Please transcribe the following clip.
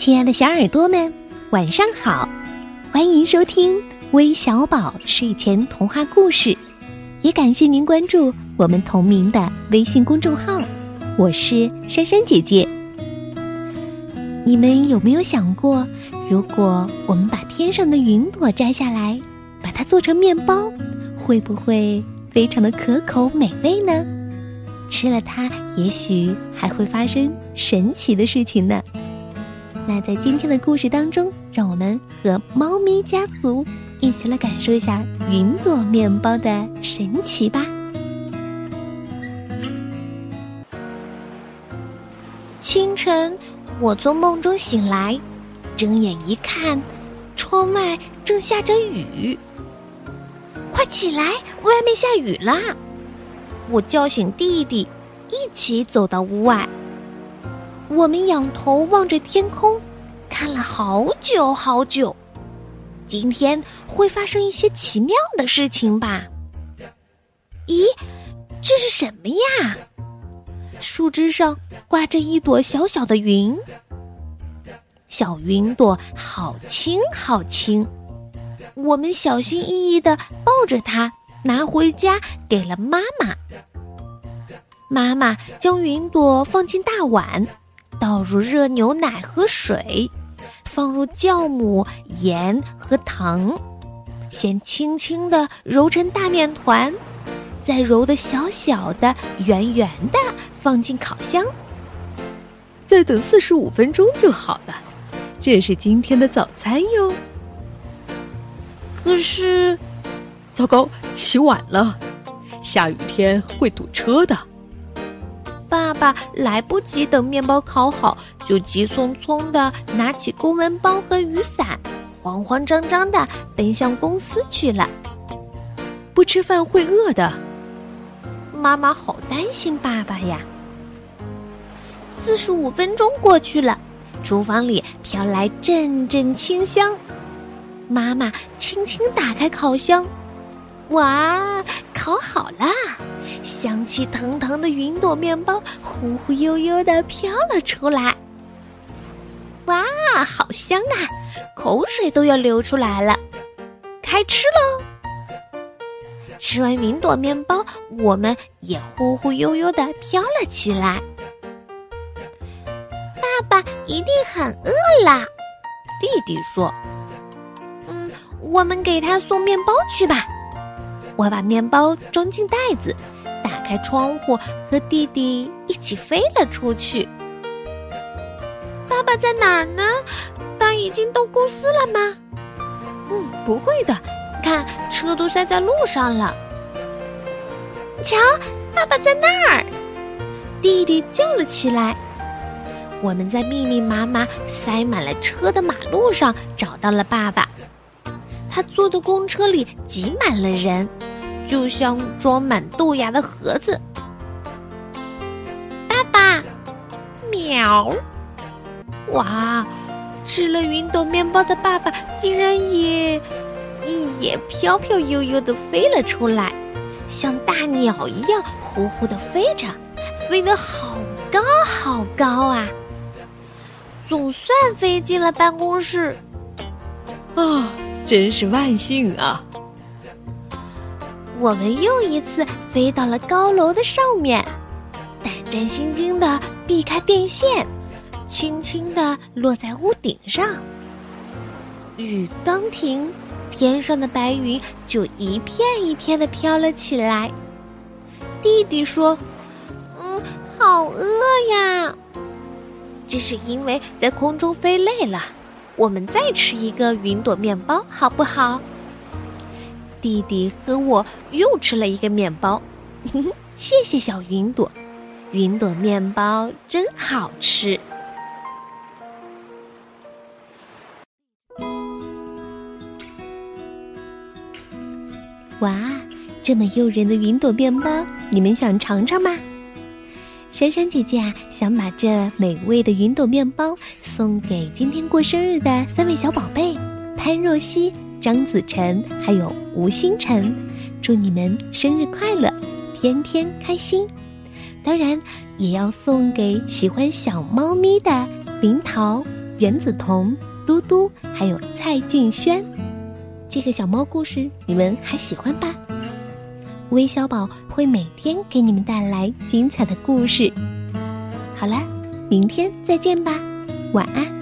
亲爱的小耳朵们，晚上好！欢迎收听微小宝睡前童话故事，也感谢您关注我们同名的微信公众号。我是珊珊姐姐。你们有没有想过，如果我们把天上的云朵摘下来，把它做成面包，会不会非常的可口美味呢？吃了它，也许还会发生神奇的事情呢。那在今天的故事当中，让我们和猫咪家族一起来感受一下云朵面包的神奇吧。清晨，我从梦中醒来，睁眼一看，窗外正下着雨。快起来，外面下雨啦！我叫醒弟弟，一起走到屋外。我们仰头望着天空，看了好久好久。今天会发生一些奇妙的事情吧？咦，这是什么呀？树枝上挂着一朵小小的云，小云朵好轻好轻。我们小心翼翼的抱着它，拿回家给了妈妈。妈妈将云朵放进大碗。倒入热牛奶和水，放入酵母、盐和糖，先轻轻地揉成大面团，再揉得小小的、圆圆的，放进烤箱。再等四十五分钟就好了。这是今天的早餐哟。可是，糟糕，起晚了，下雨天会堵车的。爸爸来不及等面包烤好，就急匆匆地拿起公文包和雨伞，慌慌张张地奔向公司去了。不吃饭会饿的，妈妈好担心爸爸呀。四十五分钟过去了，厨房里飘来阵阵清香，妈妈轻轻打开烤箱，哇，烤好了！香气腾腾的云朵面包忽忽悠悠的飘了出来，哇，好香啊！口水都要流出来了。开吃喽！吃完云朵面包，我们也忽忽悠悠的飘了起来。爸爸一定很饿啦，弟弟说：“嗯，我们给他送面包去吧。”我把面包装进袋子。打开窗户，和弟弟一起飞了出去。爸爸在哪儿呢？他已经到公司了吗？嗯，不会的，看车都塞在路上了。瞧，爸爸在那儿！弟弟叫了起来。我们在密密麻麻、塞满了车的马路上找到了爸爸。他坐的公车里挤满了人。就像装满豆芽的盒子。爸爸，喵！哇，吃了云朵面包的爸爸竟然也也飘飘悠悠的飞了出来，像大鸟一样呼呼的飞着，飞得好高好高啊！总算飞进了办公室。啊，真是万幸啊！我们又一次飞到了高楼的上面，胆战心惊地避开电线，轻轻地落在屋顶上。雨刚停，天上的白云就一片一片地飘了起来。弟弟说：“嗯，好饿呀。”这是因为在空中飞累了。我们再吃一个云朵面包，好不好？弟弟和我又吃了一个面包，谢谢小云朵，云朵面包真好吃。哇，这么诱人的云朵面包，你们想尝尝吗？珊珊姐姐啊，想把这美味的云朵面包送给今天过生日的三位小宝贝：潘若曦。张子晨还有吴星辰，祝你们生日快乐，天天开心！当然，也要送给喜欢小猫咪的林桃、袁子彤、嘟嘟还有蔡俊轩。这个小猫故事你们还喜欢吧？微小宝会每天给你们带来精彩的故事。好了，明天再见吧，晚安。